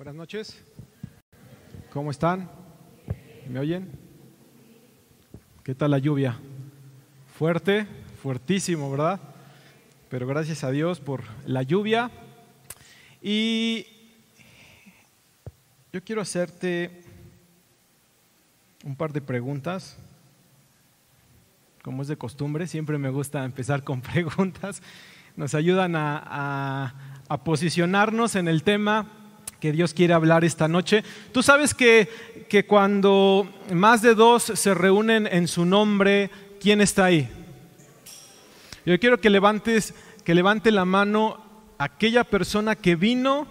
Buenas noches. ¿Cómo están? ¿Me oyen? ¿Qué tal la lluvia? Fuerte, fuertísimo, ¿verdad? Pero gracias a Dios por la lluvia. Y yo quiero hacerte un par de preguntas. Como es de costumbre, siempre me gusta empezar con preguntas. Nos ayudan a, posicionarnos en el tema que Dios quiere hablar esta noche. Tú sabes que, que, cuando más de dos se reúnen en su nombre, ¿quién está ahí? Yo quiero que levantes, que levante la mano aquella persona que vino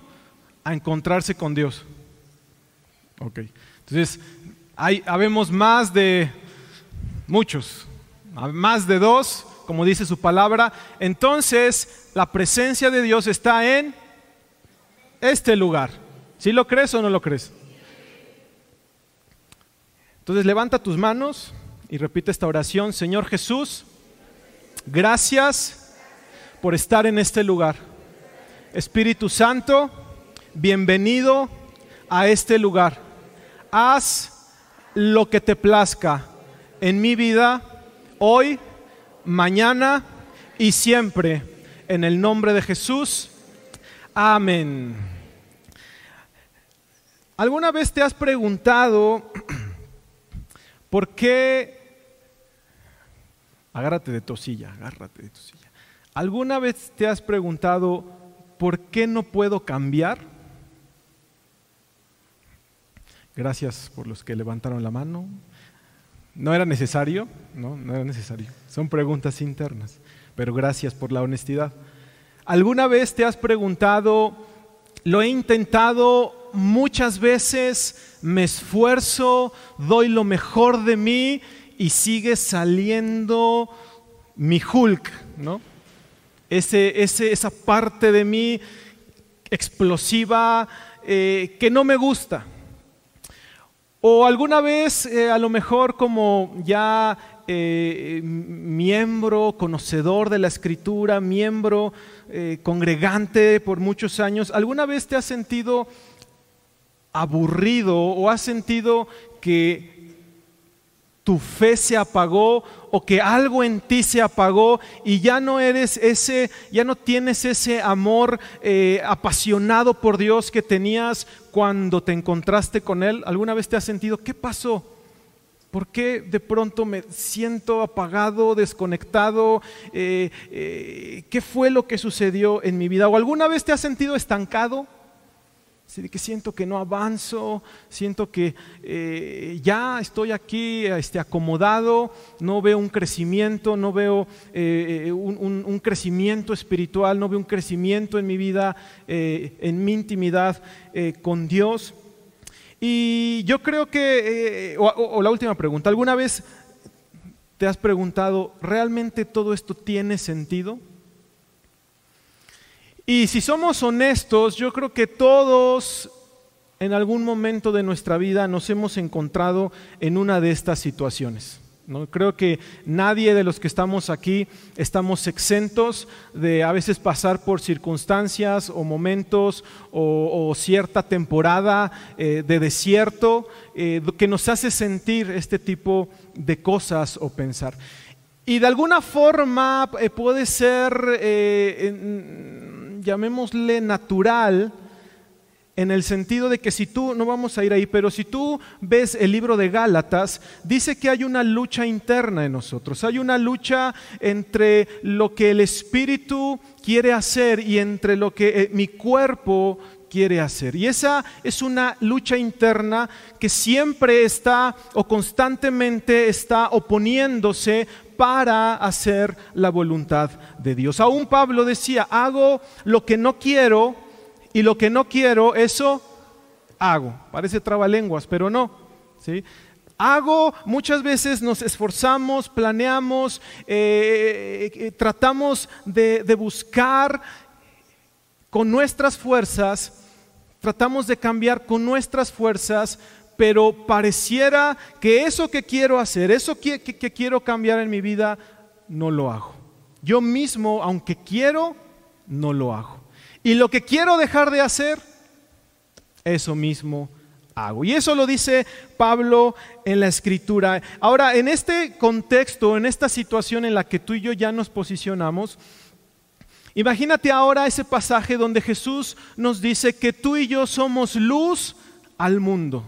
a encontrarse con Dios. Ok. Entonces, hay, habemos más de muchos, más de dos, como dice su palabra. Entonces, la presencia de Dios está en este lugar. ¿Sí lo crees o no lo crees? Entonces levanta tus manos y repite esta oración. Señor Jesús, gracias por estar en este lugar. Espíritu Santo, bienvenido a este lugar. Haz lo que te plazca en mi vida, hoy, mañana y siempre. En el nombre de Jesús. Amén. ¿Alguna vez te has preguntado por qué... Agárrate de tosilla, agárrate de tosilla. ¿Alguna vez te has preguntado por qué no puedo cambiar? Gracias por los que levantaron la mano. No era necesario, no, no era necesario. Son preguntas internas, pero gracias por la honestidad. ¿Alguna vez te has preguntado, lo he intentado muchas veces, me esfuerzo, doy lo mejor de mí y sigue saliendo mi Hulk, ¿no? Ese, esa parte de mí explosiva eh, que no me gusta. O alguna vez, eh, a lo mejor como ya eh, miembro, conocedor de la escritura, miembro eh, congregante por muchos años, ¿alguna vez te has sentido aburrido o has sentido que tu fe se apagó o que algo en ti se apagó y ya no eres ese, ya no tienes ese amor eh, apasionado por Dios que tenías cuando te encontraste con Él? ¿Alguna vez te has sentido, qué pasó? ¿Por qué de pronto me siento apagado, desconectado? Eh, eh, ¿Qué fue lo que sucedió en mi vida? ¿O alguna vez te has sentido estancado? Que siento que no avanzo, siento que eh, ya estoy aquí este, acomodado, no veo un crecimiento, no veo un, un, crecimiento espiritual, no veo un crecimiento en mi vida, en mi intimidad con Dios. Y yo creo que, eh, o, la última pregunta, ¿alguna vez te has preguntado, ¿realmente todo esto tiene sentido? Y si somos honestos, yo creo que todos en algún momento de nuestra vida nos hemos encontrado en una de estas situaciones. ¿no? Creo que nadie de los que estamos aquí estamos exentos de a veces pasar por circunstancias o momentos o, cierta temporada eh, de desierto eh, que nos hace sentir este tipo de cosas o pensar. Y de alguna forma eh, puede ser, llamémosle natural, en el sentido de que si tú, no vamos a ir ahí, pero si tú ves el libro de Gálatas, dice que hay una lucha interna en nosotros, hay una lucha entre lo que el Espíritu quiere hacer y entre lo que eh, mi cuerpo quiere hacer. Y esa es una lucha interna que siempre está o constantemente está oponiéndose para hacer la voluntad de Dios. Aún Pablo decía, hago lo que no quiero, y lo que no quiero, eso hago. Parece trabalenguas, pero no. ¿sí? Hago, muchas veces nos esforzamos, planeamos, eh, eh, tratamos de, de buscar con nuestras fuerzas, tratamos de cambiar con nuestras fuerzas, pero pareciera que eso que quiero hacer, eso que, quiero cambiar en mi vida, no lo hago. Yo mismo, aunque quiero, no lo hago. Y lo que quiero dejar de hacer, eso mismo hago. Y eso lo dice Pablo en la escritura. Ahora, en este contexto, en esta situación en la que tú y yo ya nos posicionamos, imagínate ahora ese pasaje donde Jesús nos dice que tú y yo somos luz al mundo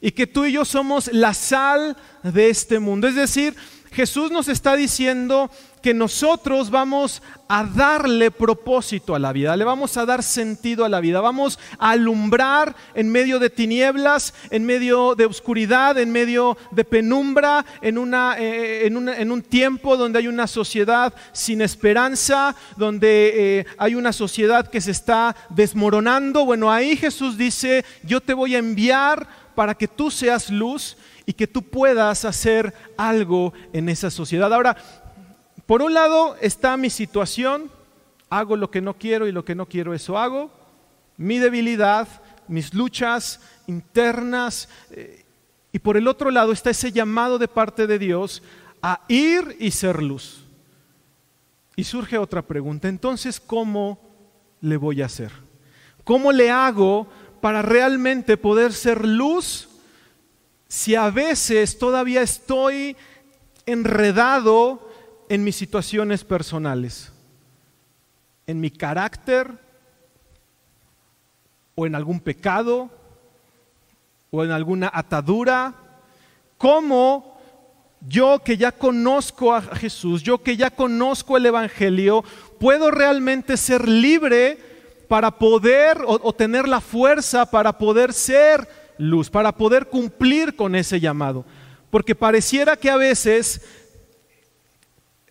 y que tú y yo somos la sal de este mundo. Es decir, Jesús nos está diciendo que nosotros vamos a darle propósito a la vida, le vamos a dar sentido a la vida, vamos a alumbrar en medio de tinieblas, en medio de oscuridad, en medio de penumbra, en, una, eh, en, un tiempo donde hay una sociedad sin esperanza, donde eh, hay una sociedad que se está desmoronando. Bueno, ahí Jesús dice, yo te voy a enviar para que tú seas luz y que tú puedas hacer algo en esa sociedad. Ahora, por un lado está mi situación, hago lo que no quiero y lo que no quiero eso hago, mi debilidad, mis luchas internas, eh, y por el otro lado está ese llamado de parte de Dios a ir y ser luz. Y surge otra pregunta, entonces, ¿cómo le voy a hacer? ¿Cómo le hago para realmente poder ser luz si a veces todavía estoy enredado en mis situaciones personales, en mi carácter o en algún pecado o en alguna atadura, ¿cómo yo que ya conozco a Jesús, yo que ya conozco el Evangelio, puedo realmente ser libre para poder o, tener la fuerza para poder ser luz, para poder cumplir con ese llamado? Porque pareciera que a veces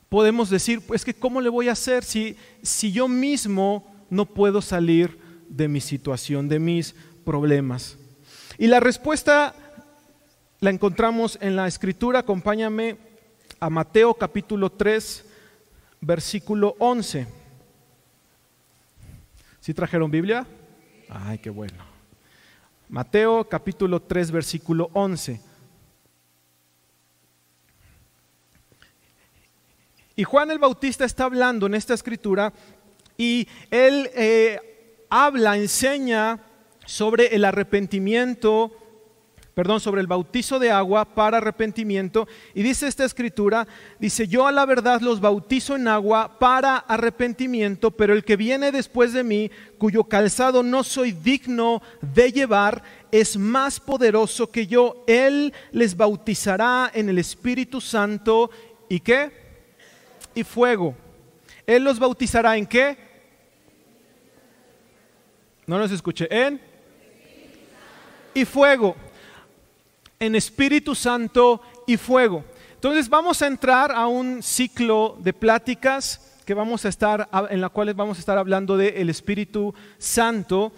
podemos decir, pues que ¿cómo le voy a hacer si, si yo mismo no puedo salir de mi situación, de mis problemas? Y la respuesta la encontramos en la escritura, acompáñame a Mateo capítulo 3, versículo 11. ¿Sí trajeron Biblia? Ay, qué bueno. Mateo capítulo 3, versículo 11. Y Juan el Bautista está hablando en esta escritura y él eh, habla, enseña sobre el arrepentimiento, perdón, sobre el bautizo de agua para arrepentimiento. Y dice esta escritura, dice, yo a la verdad los bautizo en agua para arrepentimiento, pero el que viene después de mí, cuyo calzado no soy digno de llevar, es más poderoso que yo. Él les bautizará en el Espíritu Santo. ¿Y qué? y fuego. Él los bautizará en qué? No los escuché. En y fuego. En Espíritu Santo y fuego. Entonces vamos a entrar a un ciclo de pláticas que vamos a estar en la cual vamos a estar hablando del Espíritu Santo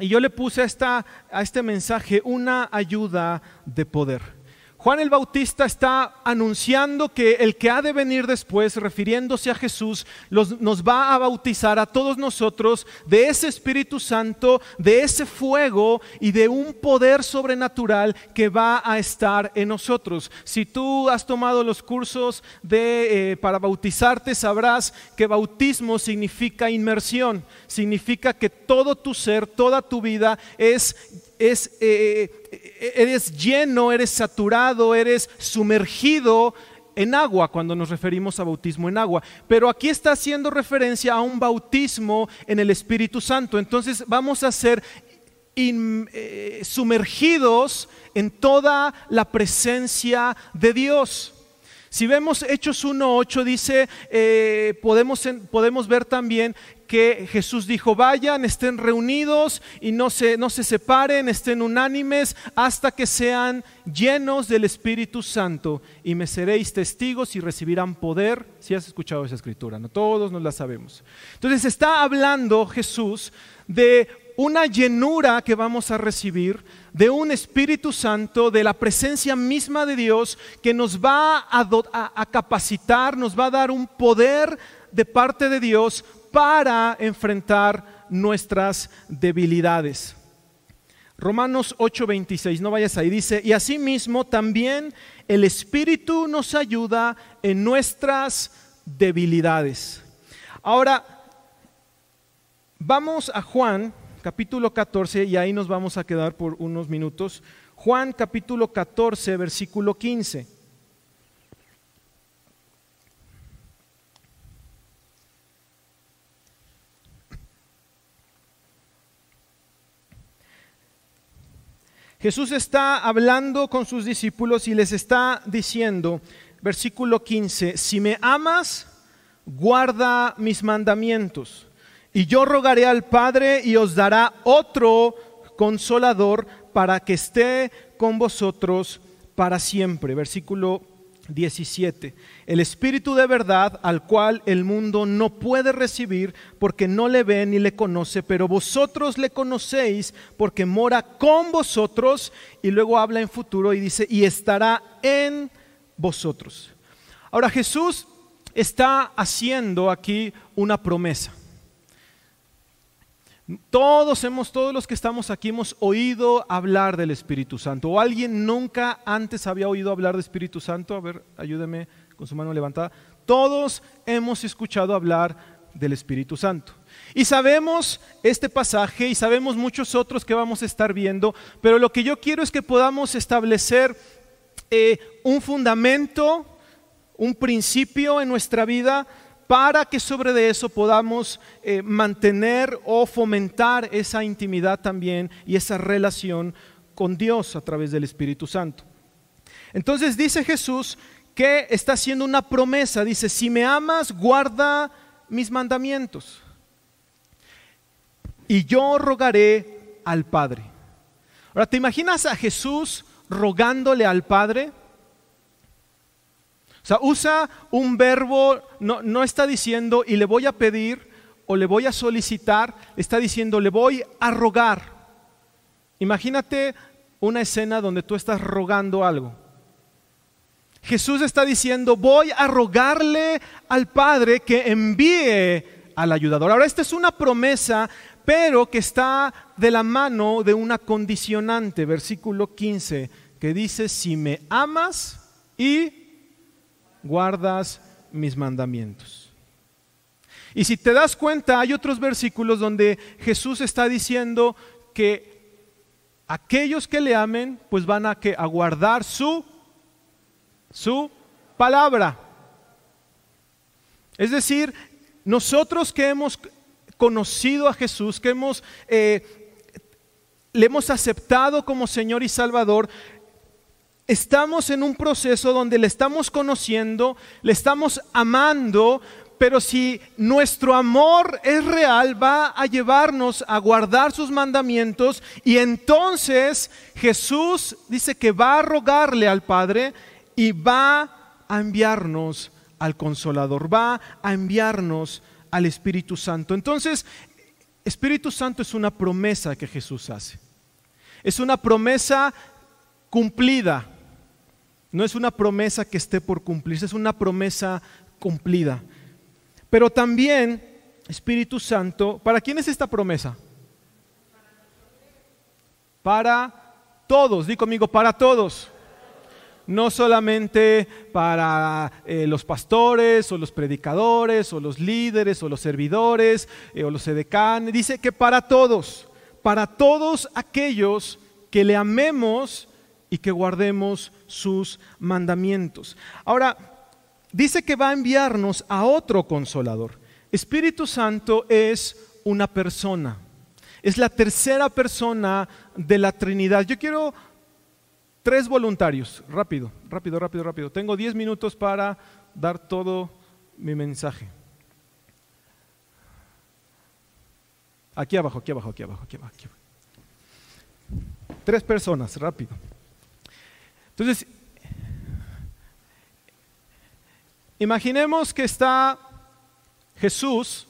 y yo le puse esta, a este mensaje una ayuda de poder. Juan el Bautista está anunciando que el que ha de venir después, refiriéndose a Jesús, nos va a bautizar a todos nosotros de ese Espíritu Santo, de ese fuego y de un poder sobrenatural que va a estar en nosotros. Si tú has tomado los cursos de, eh, para bautizarte, sabrás que bautismo significa inmersión, significa que todo tu ser, toda tu vida es es, eh, eh, eres lleno, eres saturado, eres sumergido en agua cuando nos referimos a bautismo en agua. Pero aquí está haciendo referencia a un bautismo en el Espíritu Santo. Entonces vamos a ser eh, sumergidos en toda la presencia de Dios. Si vemos Hechos 1.8 dice, podemos, podemos ver también que Jesús dijo, vayan, estén reunidos y no se, no se separen, estén unánimes hasta que sean llenos del Espíritu Santo y me seréis testigos y recibirán poder. Si has escuchado esa escritura, no todos nos la sabemos. Entonces está hablando Jesús de una llenura que vamos a recibir de un Espíritu Santo, de la presencia misma de Dios que nos va a, a, capacitar, nos va a dar un poder de parte de Dios para enfrentar nuestras debilidades. Romanos 8:26, no vayas ahí, dice, y asimismo también el Espíritu nos ayuda en nuestras debilidades. Ahora, vamos a Juan capítulo 14, y ahí nos vamos a quedar por unos minutos. Juan capítulo 14, versículo 15. Jesús está hablando con sus discípulos y les está diciendo, versículo 15, si me amas, guarda mis mandamientos. Y yo rogaré al Padre y os dará otro consolador para que esté con vosotros para siempre. Versículo 17. El Espíritu de verdad al cual el mundo no puede recibir porque no le ve ni le conoce, pero vosotros le conocéis porque mora con vosotros y luego habla en futuro y dice, y estará en vosotros. Ahora Jesús está haciendo aquí una promesa. Todos hemos, todos los que estamos aquí hemos oído hablar del Espíritu Santo. ¿O alguien nunca antes había oído hablar del Espíritu Santo? A ver, ayúdeme con su mano levantada. Todos hemos escuchado hablar del Espíritu Santo. Y sabemos este pasaje y sabemos muchos otros que vamos a estar viendo, pero lo que yo quiero es que podamos establecer eh, un fundamento, un principio en nuestra vida para que sobre de eso podamos eh, mantener o fomentar esa intimidad también y esa relación con Dios a través del Espíritu Santo. Entonces dice Jesús que está haciendo una promesa, dice, si me amas, guarda mis mandamientos. Y yo rogaré al Padre. Ahora, ¿te imaginas a Jesús rogándole al Padre? O sea, usa un verbo, no, no está diciendo y le voy a pedir o le voy a solicitar, está diciendo le voy a rogar. Imagínate una escena donde tú estás rogando algo. Jesús está diciendo, voy a rogarle al Padre que envíe al ayudador. Ahora, esta es una promesa, pero que está de la mano de una condicionante, versículo 15, que dice, si me amas y guardas mis mandamientos. Y si te das cuenta, hay otros versículos donde Jesús está diciendo que aquellos que le amen, pues van a, que, guardar su, su palabra. Es decir, nosotros que hemos conocido a Jesús, que hemos, eh, le hemos aceptado como Señor y Salvador, estamos en un proceso donde le estamos conociendo, le estamos amando, pero si nuestro amor es real, va a llevarnos a guardar sus mandamientos y entonces Jesús dice que va a rogarle al Padre y va a enviarnos al consolador, va a enviarnos al Espíritu Santo. Entonces, Espíritu Santo es una promesa que Jesús hace. Es una promesa cumplida. No es una promesa que esté por cumplirse, es una promesa cumplida. Pero también, Espíritu Santo, ¿para quién es esta promesa? Para todos, di conmigo, para todos. No solamente para eh, los pastores o los predicadores o los líderes o los servidores eh, o los edecanes, dice que para todos, para todos aquellos que le amemos y que guardemos sus mandamientos. Ahora, dice que va a enviarnos a otro consolador. Espíritu Santo es una persona, es la tercera persona de la Trinidad. Yo quiero tres voluntarios, rápido, rápido, rápido, rápido. Tengo diez minutos para dar todo mi mensaje. Aquí abajo, aquí abajo, aquí abajo, aquí abajo. Aquí abajo. Tres personas, rápido. Entonces, imaginemos que está Jesús,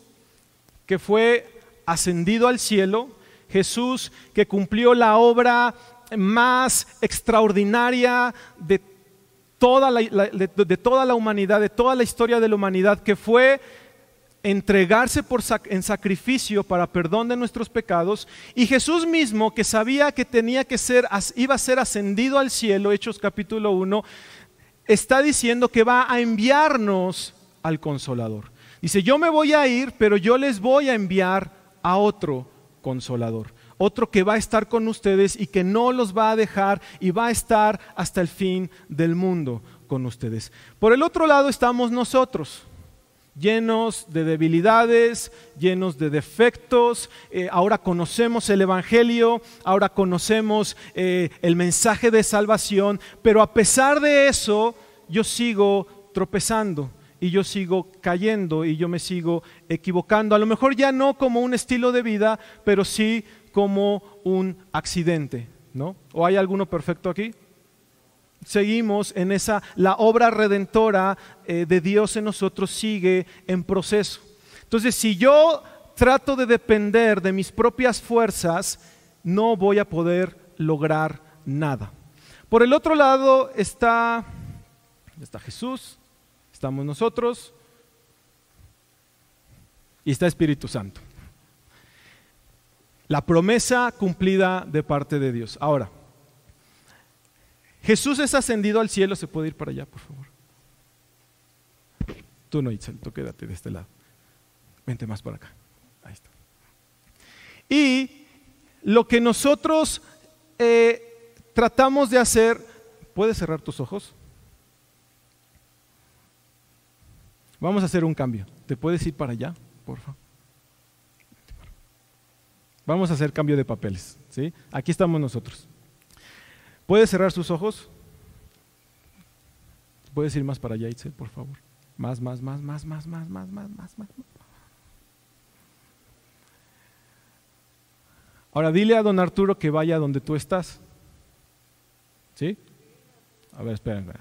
que fue ascendido al cielo, Jesús que cumplió la obra más extraordinaria de toda la, de toda la humanidad, de toda la historia de la humanidad, que fue entregarse en sacrificio para perdón de nuestros pecados y Jesús mismo que sabía que tenía que ser iba a ser ascendido al cielo Hechos capítulo 1 está diciendo que va a enviarnos al consolador dice yo me voy a ir pero yo les voy a enviar a otro consolador. Otro que va a estar con ustedes y que no los va a dejar y va a estar hasta el fin del mundo con ustedes. Por el otro lado estamos nosotros llenos de debilidades, llenos de defectos. Eh, ahora conocemos el Evangelio, ahora conocemos eh, el mensaje de salvación, pero a pesar de eso, yo sigo tropezando y yo sigo cayendo y yo me sigo equivocando. A lo mejor ya no como un estilo de vida, pero sí como un accidente, ¿no? ¿O hay alguno perfecto aquí? Seguimos en esa, la obra redentora eh, de Dios en nosotros sigue en proceso. Entonces, si yo trato de depender de mis propias fuerzas, no voy a poder lograr nada. Por el otro lado está, está Jesús, estamos nosotros y está Espíritu Santo. La promesa cumplida de parte de Dios. Ahora, Jesús es ascendido al cielo, se puede ir para allá, por favor. Tú no, Itzel, tú quédate de este lado. Vente más para acá. Ahí está. Y lo que nosotros eh, tratamos de hacer, ¿puedes cerrar tus ojos? Vamos a hacer un cambio. ¿Te puedes ir para allá, por favor? Vamos a hacer cambio de papeles. ¿sí? Aquí estamos nosotros. ¿Puede cerrar sus ojos? ¿Puedes ir más para allá, Itzel, por favor? Más, más, más, más, más, más, más, más, más, más. Ahora dile a don Arturo que vaya donde tú estás. ¿Sí? A ver, esperen.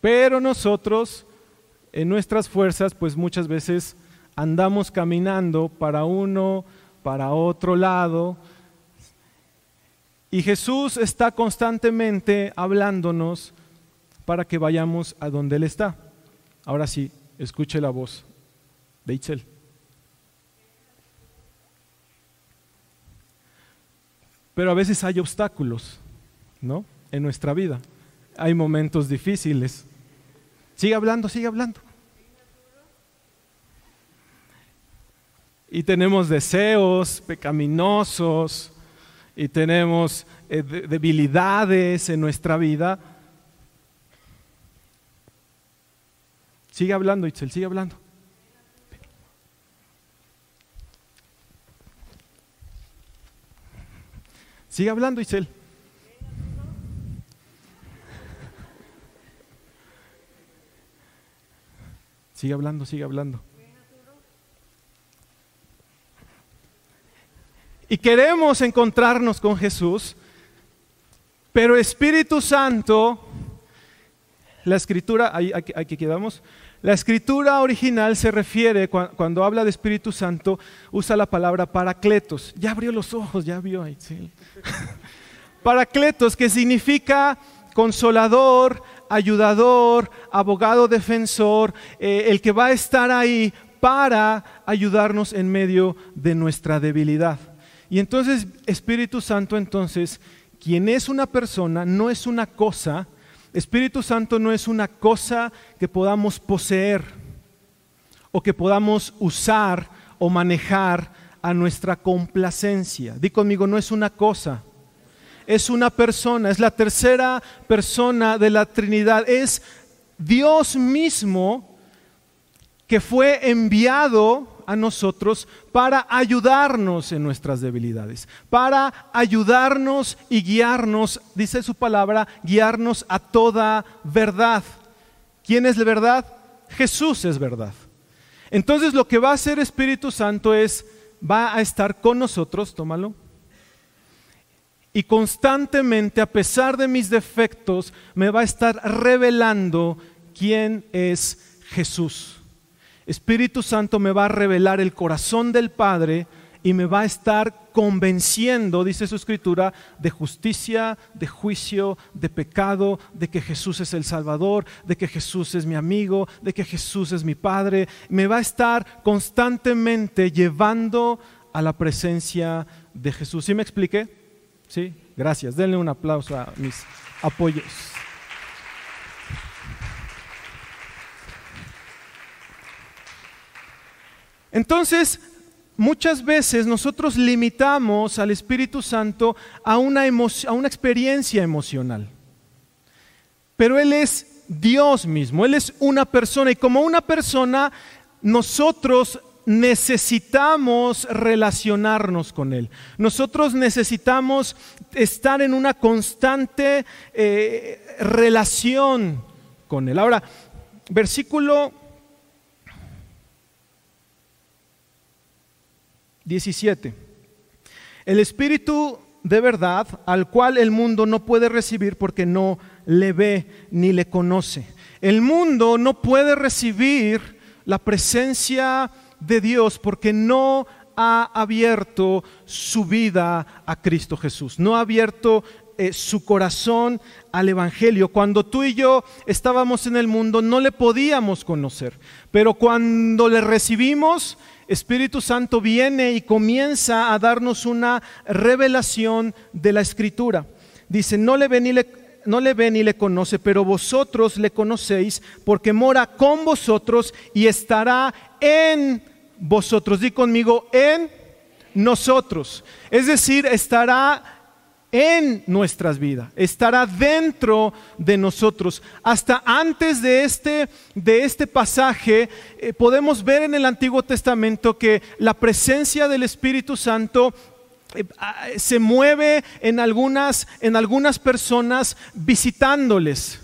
Pero nosotros, en nuestras fuerzas, pues muchas veces andamos caminando para uno, para otro lado, y Jesús está constantemente hablándonos para que vayamos a donde Él está. Ahora sí, escuche la voz de Itzel. Pero a veces hay obstáculos, ¿no? En nuestra vida. Hay momentos difíciles. Sigue hablando, sigue hablando. Y tenemos deseos pecaminosos, y tenemos eh, debilidades en nuestra vida. Sigue hablando, Itzel, sigue hablando. Sigue hablando, Itzel. Sigue hablando, sigue hablando. Y queremos encontrarnos con Jesús, pero Espíritu Santo, la escritura, ahí, aquí, quedamos, la escritura original se refiere, cuando, habla de Espíritu Santo, usa la palabra paracletos. Ya abrió los ojos, ya vio ahí. paracletos, que significa consolador, ayudador, abogado defensor, eh, el que va a estar ahí para ayudarnos en medio de nuestra debilidad. Y entonces Espíritu Santo, entonces, quien es una persona, no es una cosa. Espíritu Santo no es una cosa que podamos poseer o que podamos usar o manejar a nuestra complacencia. Di conmigo, no es una cosa, es una persona, es la tercera persona de la Trinidad, es Dios mismo que fue enviado a nosotros para ayudarnos en nuestras debilidades, para ayudarnos y guiarnos, dice su palabra, guiarnos a toda verdad. ¿Quién es la verdad? Jesús es verdad. Entonces lo que va a hacer Espíritu Santo es, va a estar con nosotros, tómalo, y constantemente, a pesar de mis defectos, me va a estar revelando quién es Jesús. Espíritu Santo me va a revelar el corazón del Padre y me va a estar convenciendo, dice su escritura, de justicia, de juicio, de pecado, de que Jesús es el Salvador, de que Jesús es mi amigo, de que Jesús es mi Padre. Me va a estar constantemente llevando a la presencia de Jesús. ¿Sí me expliqué? Sí, gracias. Denle un aplauso a mis apoyos. Entonces, muchas veces nosotros limitamos al Espíritu Santo a una, a una experiencia emocional. Pero Él es Dios mismo, Él es una persona y como una persona nosotros necesitamos relacionarnos con Él. Nosotros necesitamos estar en una constante eh, relación con Él. Ahora, versículo 17. El Espíritu de verdad, al cual el mundo no puede recibir porque no le ve ni le conoce. El mundo no puede recibir la presencia de Dios porque no ha abierto su vida a Cristo Jesús, no ha abierto eh, su corazón al Evangelio. Cuando tú y yo estábamos en el mundo no le podíamos conocer, pero cuando le recibimos, Espíritu Santo viene y comienza a darnos una revelación de la Escritura. Dice, no le ve ni le, no le, le conoce, pero vosotros le conocéis porque mora con vosotros y estará en vosotros. Di conmigo, en nosotros. Es decir, estará en nuestras vidas, estará dentro de nosotros. Hasta antes de este, de este pasaje, eh, podemos ver en el Antiguo Testamento que la presencia del Espíritu Santo eh, ah, se mueve en algunas, en algunas personas visitándoles,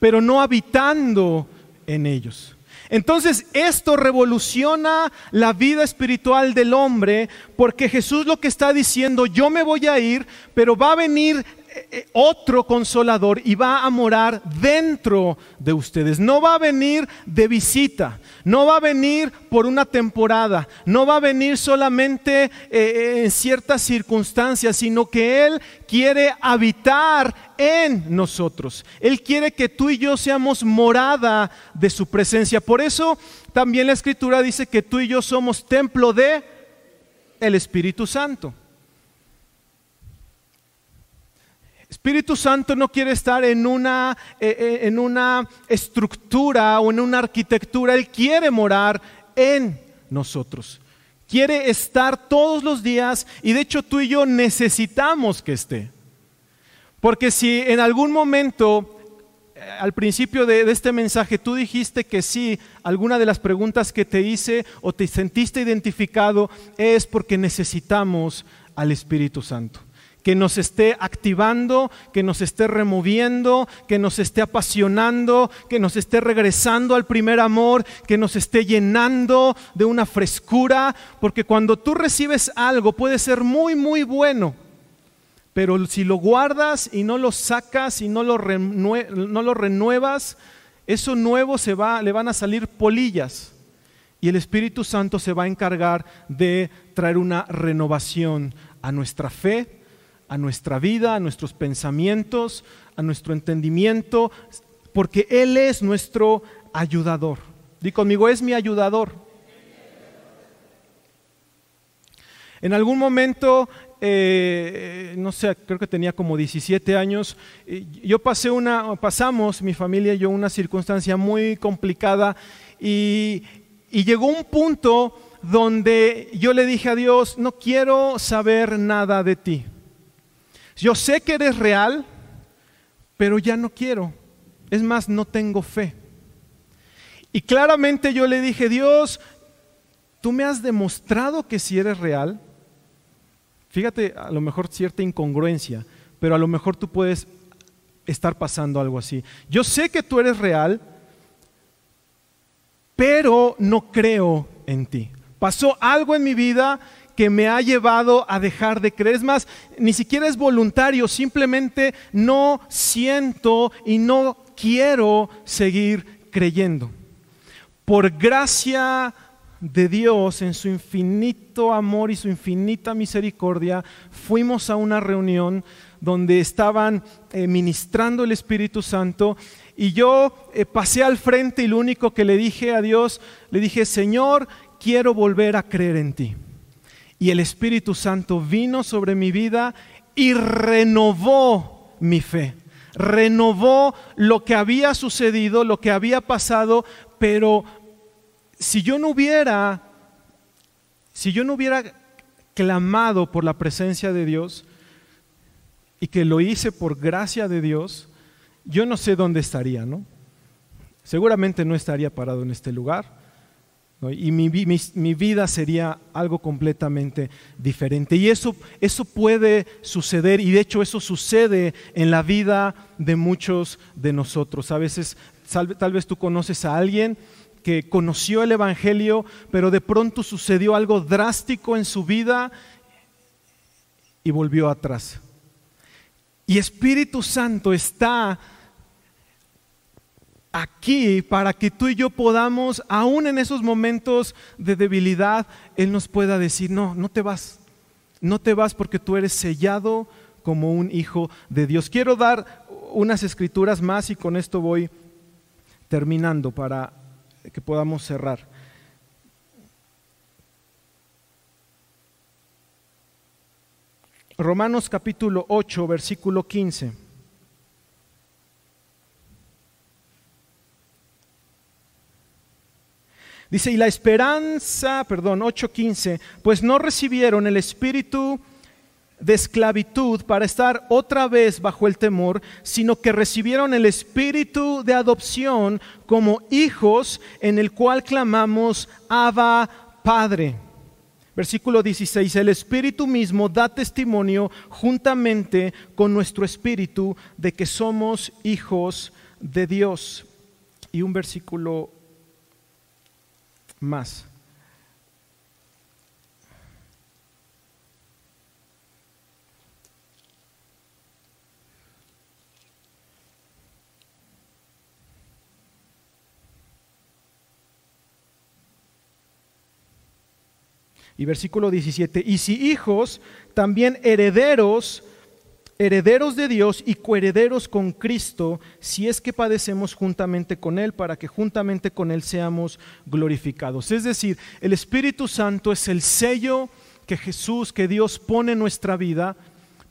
pero no habitando en ellos. Entonces esto revoluciona la vida espiritual del hombre porque Jesús lo que está diciendo, yo me voy a ir, pero va a venir otro consolador y va a morar dentro de ustedes. No va a venir de visita, no va a venir por una temporada, no va a venir solamente eh, en ciertas circunstancias, sino que Él quiere habitar en nosotros. Él quiere que tú y yo seamos morada de su presencia. Por eso también la Escritura dice que tú y yo somos templo de el Espíritu Santo. Espíritu Santo no quiere estar en una, eh, eh, en una estructura o en una arquitectura, Él quiere morar en nosotros. Quiere estar todos los días y de hecho tú y yo necesitamos que esté. Porque si en algún momento, eh, al principio de, de, este mensaje, tú dijiste que sí, alguna de las preguntas que te hice o te sentiste identificado es porque necesitamos al Espíritu Santo que nos esté activando, que nos esté removiendo, que nos esté apasionando, que nos esté regresando al primer amor, que nos esté llenando de una frescura, porque cuando tú recibes algo puede ser muy, muy bueno, pero si lo guardas y no lo sacas y no lo, no lo renuevas, eso nuevo se va, le van a salir polillas. Y el Espíritu Santo se va a encargar de traer una renovación a nuestra fe, a nuestra vida, a nuestros pensamientos, a nuestro entendimiento, porque Él es nuestro ayudador. Di conmigo, es mi ayudador. En algún momento, eh, no sé, creo que tenía como 17 años, yo pasé una, pasamos, mi familia y yo, una circunstancia muy complicada y llegó un punto donde yo le dije a Dios, no quiero saber nada de ti. Yo sé que eres real, pero ya no quiero. Es más, no tengo fe. Y claramente yo le dije, Dios, tú me has demostrado que si eres real. Fíjate, a lo mejor cierta incongruencia, pero a lo mejor tú puedes estar pasando algo así. Yo sé que tú eres real, pero no creo en ti. Pasó algo en mi vida que me ha llevado a dejar de creer. Es más, ni siquiera es voluntario, simplemente no siento y no quiero seguir creyendo. Por gracia de Dios, en su infinito amor y su infinita misericordia, fuimos a una reunión donde estaban eh, ministrando el Espíritu Santo y yo eh, pasé al frente y lo único que le dije a Dios, le dije, Señor, quiero volver a creer en ti y el Espíritu Santo vino sobre mi vida y renovó mi fe. Renovó lo que había sucedido, lo que había pasado, pero si yo no hubiera si yo no hubiera clamado por la presencia de Dios y que lo hice por gracia de Dios, yo no sé dónde estaría, ¿no? Seguramente no estaría parado en este lugar y mi, vida sería algo completamente diferente. Y eso, eso puede suceder y de hecho eso sucede en la vida de muchos de nosotros. A veces tal vez tú conoces a alguien que conoció el Evangelio, pero de pronto sucedió algo drástico en su vida y volvió atrás. Y Espíritu Santo está aquí para que tú y yo podamos, aún en esos momentos de debilidad, Él nos pueda decir, no, no te vas, no te vas porque tú eres sellado como un hijo de Dios. Quiero dar unas escrituras más y con esto voy terminando para que podamos cerrar. Romanos capítulo 8, versículo 15. Dice, y la esperanza, perdón, 8.15, pues no recibieron el espíritu de esclavitud para estar otra vez bajo el temor, sino que recibieron el espíritu de adopción como hijos en el cual clamamos, Abba Padre. Versículo 16, el Espíritu mismo da testimonio juntamente con nuestro Espíritu de que somos hijos de Dios. Y un versículo más. Y versículo 17, y si hijos, también herederos herederos de Dios y coherederos con Cristo, si es que padecemos juntamente con Él, para que juntamente con Él seamos glorificados. Es decir, el Espíritu Santo es el sello que Jesús, que Dios pone en nuestra vida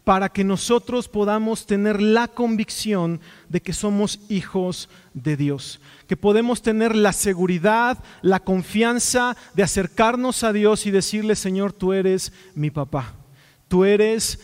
para que nosotros podamos tener la convicción de que somos hijos de Dios, que podemos tener la seguridad, la confianza de acercarnos a Dios y decirle, Señor, tú eres mi papá, tú eres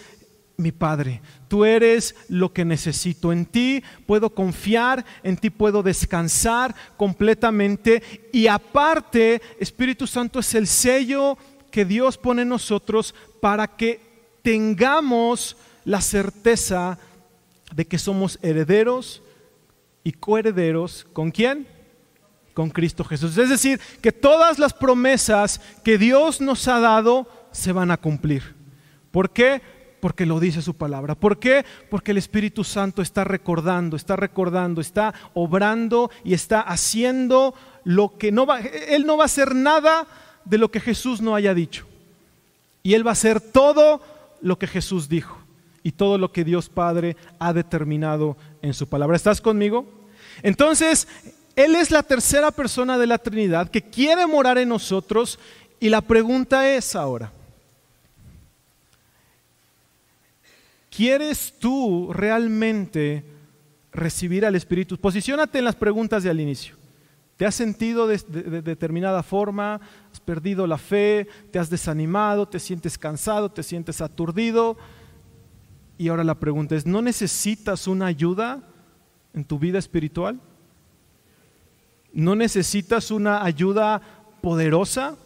mi Padre, tú eres lo que necesito. En ti puedo confiar, en ti puedo descansar completamente. Y aparte, Espíritu Santo es el sello que Dios pone en nosotros para que tengamos la certeza de que somos herederos y coherederos. ¿Con quién? Con Cristo Jesús. Es decir, que todas las promesas que Dios nos ha dado se van a cumplir. ¿Por qué? Porque lo dice su palabra. ¿Por qué? Porque el Espíritu Santo está recordando, está recordando, está obrando y está haciendo lo que no va, Él no va a hacer nada de lo que Jesús no haya dicho. Y Él va a hacer todo lo que Jesús dijo y todo lo que Dios Padre ha determinado en su palabra. ¿Estás conmigo? Entonces, Él es la tercera persona de la Trinidad que quiere morar en nosotros y la pregunta es ahora, ¿Quieres tú realmente recibir al Espíritu? Posiciónate en las preguntas de al inicio. ¿Te has sentido de, determinada forma? ¿Has perdido la fe? ¿Te has desanimado? ¿Te sientes cansado? ¿Te sientes aturdido? Y ahora la pregunta es, ¿no necesitas una ayuda en tu vida espiritual? ¿No necesitas una ayuda poderosa?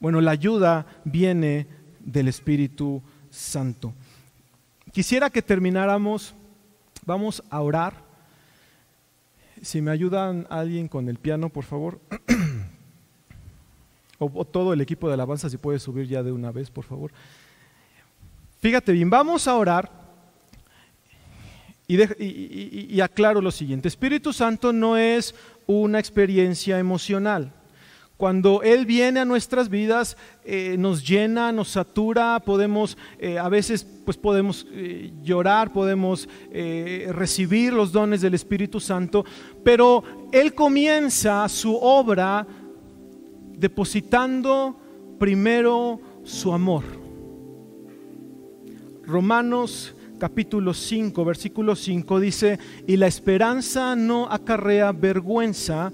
Bueno, la ayuda viene del Espíritu Santo. Quisiera que termináramos, vamos a orar. Si me ayudan alguien con el piano, por favor. o, todo el equipo de alabanza, si puede subir ya de una vez, por favor. Fíjate bien, vamos a orar y, y aclaro lo siguiente. Espíritu Santo no es una experiencia emocional. Cuando Él viene a nuestras vidas, eh, nos llena, nos satura, podemos, eh, a veces pues podemos eh, llorar, podemos recibir los dones del Espíritu Santo, pero Él comienza su obra depositando primero su amor. Romanos capítulo 5, versículo 5 dice, y la esperanza no acarrea vergüenza,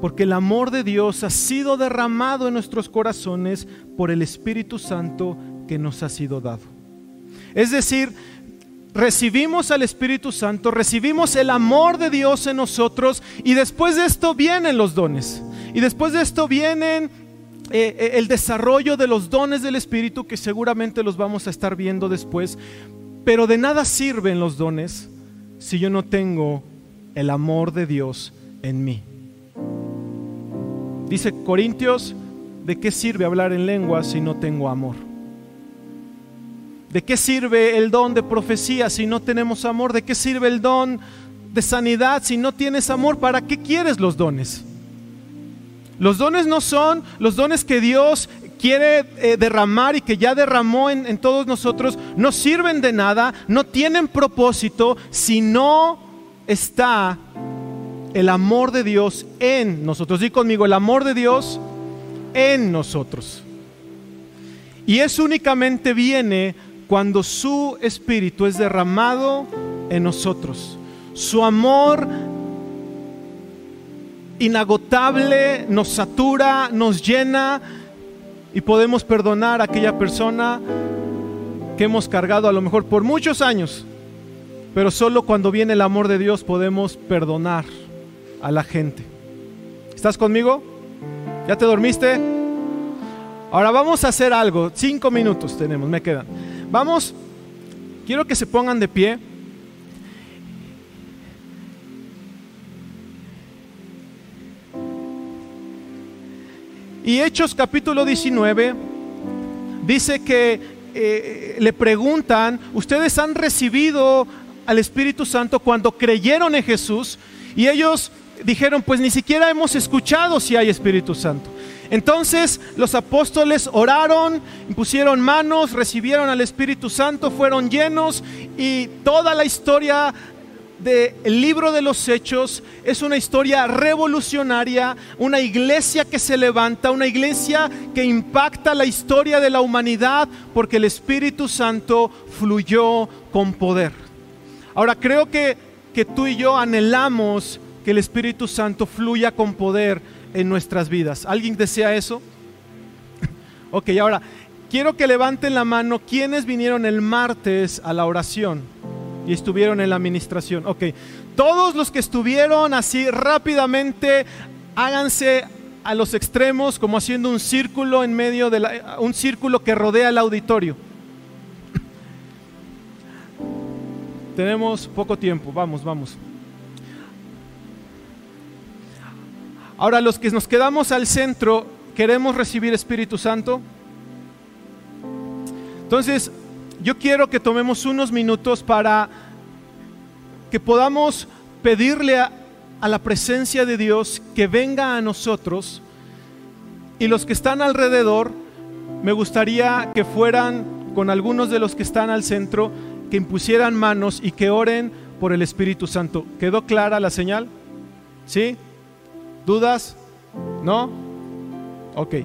porque el amor de Dios ha sido derramado en nuestros corazones por el Espíritu Santo que nos ha sido dado. Es decir, recibimos al Espíritu Santo, recibimos el amor de Dios en nosotros y después de esto vienen los dones. Y después de esto vienen eh, eh, el desarrollo de los dones del Espíritu que seguramente los vamos a estar viendo después. Pero de nada sirven los dones si yo no tengo el amor de Dios en mí. Dice Corintios, ¿de qué sirve hablar en lengua si no tengo amor? ¿De qué sirve el don de profecía si no tenemos amor? ¿De qué sirve el don de sanidad si no tienes amor? ¿Para qué quieres los dones? Los dones no son los dones que Dios quiere eh, derramar y que ya derramó en, en todos nosotros, no sirven de nada, no tienen propósito si no está el amor de Dios en nosotros. Di conmigo, el amor de Dios en nosotros. Y eso únicamente viene cuando su espíritu es derramado en nosotros. Su amor inagotable nos satura, nos llena y podemos perdonar a aquella persona que hemos cargado a lo mejor por muchos años, pero solo cuando viene el amor de Dios podemos perdonar a la gente. ¿Estás conmigo? ¿Ya te dormiste? Ahora vamos a hacer algo. Cinco minutos tenemos, me quedan. Vamos, quiero que se pongan de pie. Y Hechos capítulo 19 dice que eh, le preguntan, ¿ustedes han recibido al Espíritu Santo cuando creyeron en Jesús? Y ellos dijeron, pues ni siquiera hemos escuchado si hay Espíritu Santo. Entonces los apóstoles oraron, impusieron manos, recibieron al Espíritu Santo, fueron llenos y toda la historia del libro de los hechos es una historia revolucionaria, una iglesia que se levanta, una iglesia que impacta la historia de la humanidad porque el Espíritu Santo fluyó con poder. Ahora creo que, que tú y yo anhelamos que el Espíritu Santo fluya con poder en nuestras vidas. ¿Alguien desea eso? ok, ahora quiero que levanten la mano quienes vinieron el martes a la oración y estuvieron en la administración. Ok, todos los que estuvieron así rápidamente, háganse a los extremos como haciendo un círculo en medio de la, un círculo que rodea el auditorio. Tenemos poco tiempo, vamos, vamos. Ahora los que nos quedamos al centro, ¿queremos recibir Espíritu Santo? Entonces, yo quiero que tomemos unos minutos para que podamos pedirle a, la presencia de Dios que venga a nosotros y los que están alrededor, me gustaría que fueran con algunos de los que están al centro, que impusieran manos y que oren por el Espíritu Santo. ¿Quedó clara la señal? ¿Sí? ¿Dudas? ¿No? Ok.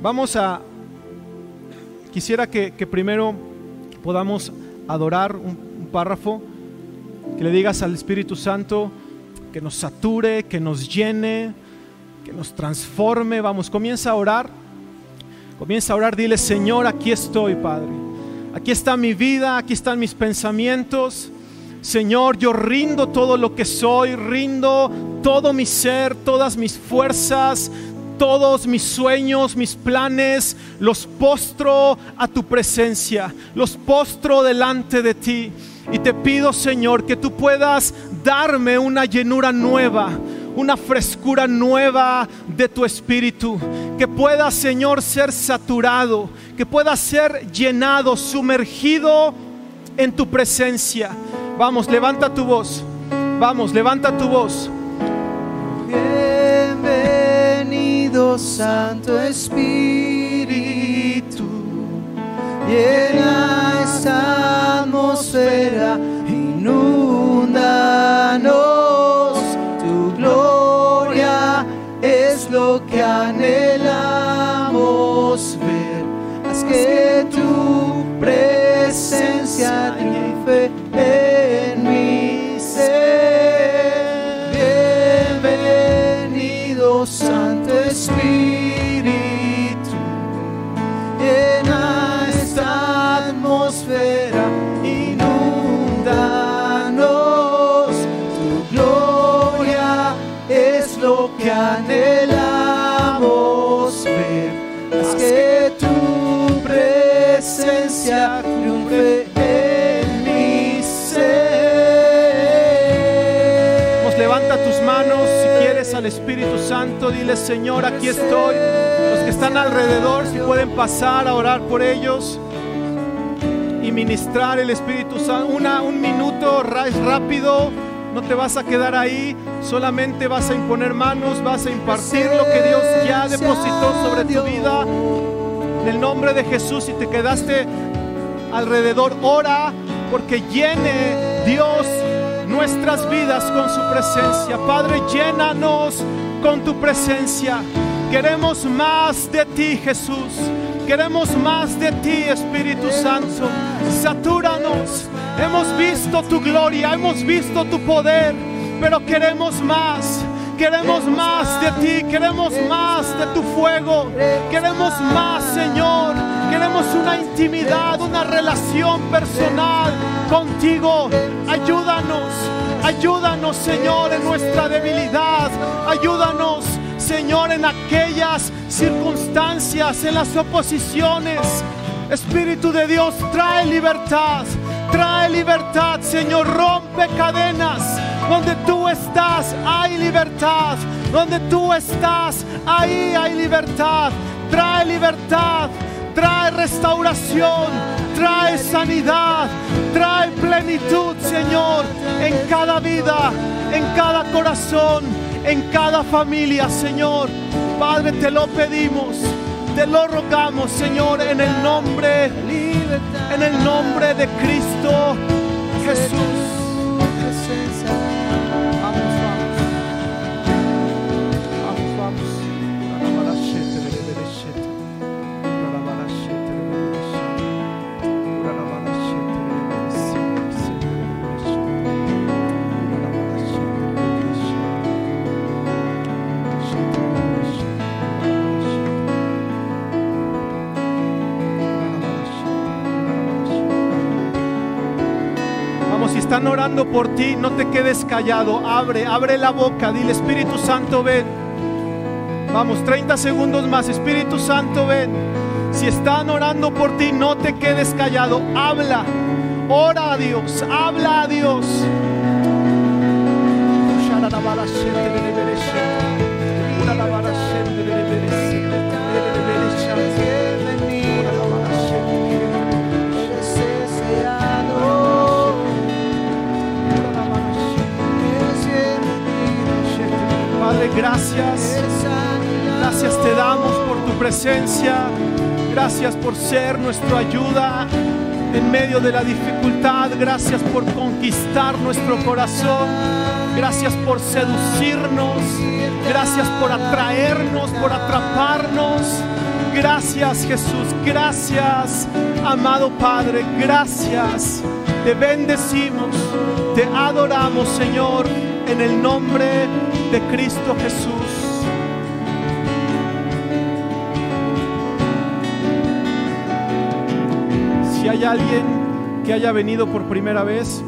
Vamos a Quisiera que, primero podamos adorar un, un párrafo, que le digas al Espíritu Santo que nos sature, que nos llene, que nos transforme. Vamos, comienza a orar. Comienza a orar, dile, Señor, aquí estoy, Padre. Aquí está mi vida, aquí están mis pensamientos. Señor, yo rindo todo lo que soy, rindo todo mi ser, todas mis fuerzas, todos mis sueños, mis planes, los postro a tu presencia, los postro delante de ti. Y te pido, Señor, que tú puedas darme una llenura nueva, una frescura nueva de tu espíritu. Que pueda, Señor, ser saturado, que pueda ser llenado, sumergido en tu presencia. Vamos, levanta tu voz. Vamos, levanta tu voz. Santo Espíritu, llena esta atmósfera, inúndanos, triunfe en mi ser. Vamos, levanta tus manos si quieres al Espíritu Santo. Dile, Señor, aquí estoy. Los que están alrededor, si pueden pasar a orar por ellos y ministrar el Espíritu Santo. Una, un minuto rápido. No te vas a quedar ahí, solamente vas a imponer manos, vas a impartir lo que Dios ya depositó sobre tu vida. En el nombre de Jesús, si te quedaste alrededor, ora porque llene Dios nuestras vidas con su presencia. Padre, llénanos con tu presencia. Queremos más de ti, Jesús. Queremos más de ti, Espíritu Santo. Satúranos. Hemos visto tu gloria, hemos visto tu poder, pero queremos más. Queremos más de ti, queremos más de tu fuego, queremos más, Señor. Queremos una intimidad, una relación personal contigo. Ayúdanos, ayúdanos, Señor, en nuestra debilidad. Ayúdanos, Señor, en aquellas circunstancias, en las oposiciones. Espíritu de Dios, trae libertad. Trae libertad, Señor, rompe cadenas. Donde tú estás, hay libertad. Donde tú estás, ahí hay libertad. Trae libertad, trae restauración, trae sanidad, trae plenitud, Señor, en cada vida, en cada corazón, en cada familia, Señor. Padre, te lo pedimos, te lo rogamos, Señor, en el nombre, en el nombre de Cristo Jesús. Están orando por ti, no te quedes callado. Abre, abre la boca. Dile, Espíritu Santo, ven. Vamos, 30 segundos más. Espíritu Santo, ven. Si están orando por ti, no te quedes callado. Habla. Ora a Dios. Habla a Dios. Gracias. Gracias te damos por tu presencia. Gracias por ser nuestra ayuda en medio de la dificultad. Gracias por conquistar nuestro corazón. Gracias por seducirnos. Gracias por atraernos, por atraparnos. Gracias Jesús. Gracias, amado Padre. Gracias. Te bendecimos. Te adoramos, Señor, en el nombre de Cristo Jesús. Si hay alguien que haya venido por primera vez,